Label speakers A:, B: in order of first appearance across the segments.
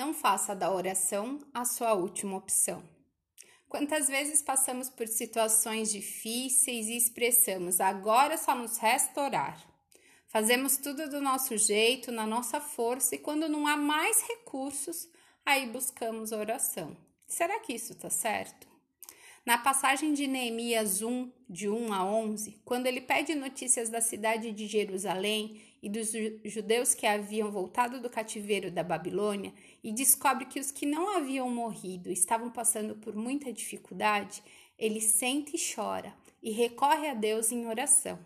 A: Não faça da oração a sua última opção. Quantas vezes passamos por situações difíceis e expressamos agora só nos resta orar? Fazemos tudo do nosso jeito, na nossa força, e quando não há mais recursos, aí buscamos oração. Será que isso está certo? Na passagem de Neemias 1, de 1 a 11, quando ele pede notícias da cidade de Jerusalém e dos judeus que haviam voltado do cativeiro da Babilônia e descobre que os que não haviam morrido estavam passando por muita dificuldade, ele sente e chora e recorre a Deus em oração.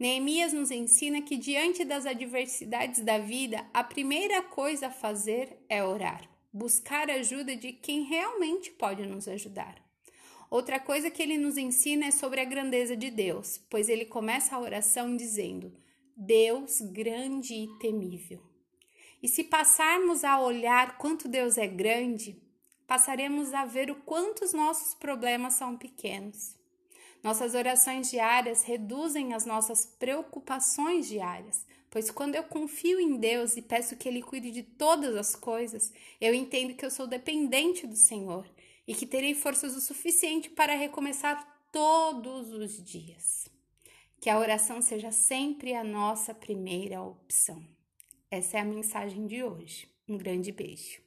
A: Neemias nos ensina que diante das adversidades da vida, a primeira coisa a fazer é orar, buscar ajuda de quem realmente pode nos ajudar. Outra coisa que ele nos ensina é sobre a grandeza de Deus, pois ele começa a oração dizendo: Deus grande e temível. E se passarmos a olhar quanto Deus é grande, passaremos a ver o quanto os nossos problemas são pequenos. Nossas orações diárias reduzem as nossas preocupações diárias, pois quando eu confio em Deus e peço que Ele cuide de todas as coisas, eu entendo que eu sou dependente do Senhor e que terei forças o suficiente para recomeçar todos os dias. Que a oração seja sempre a nossa primeira opção. Essa é a mensagem de hoje. Um grande beijo.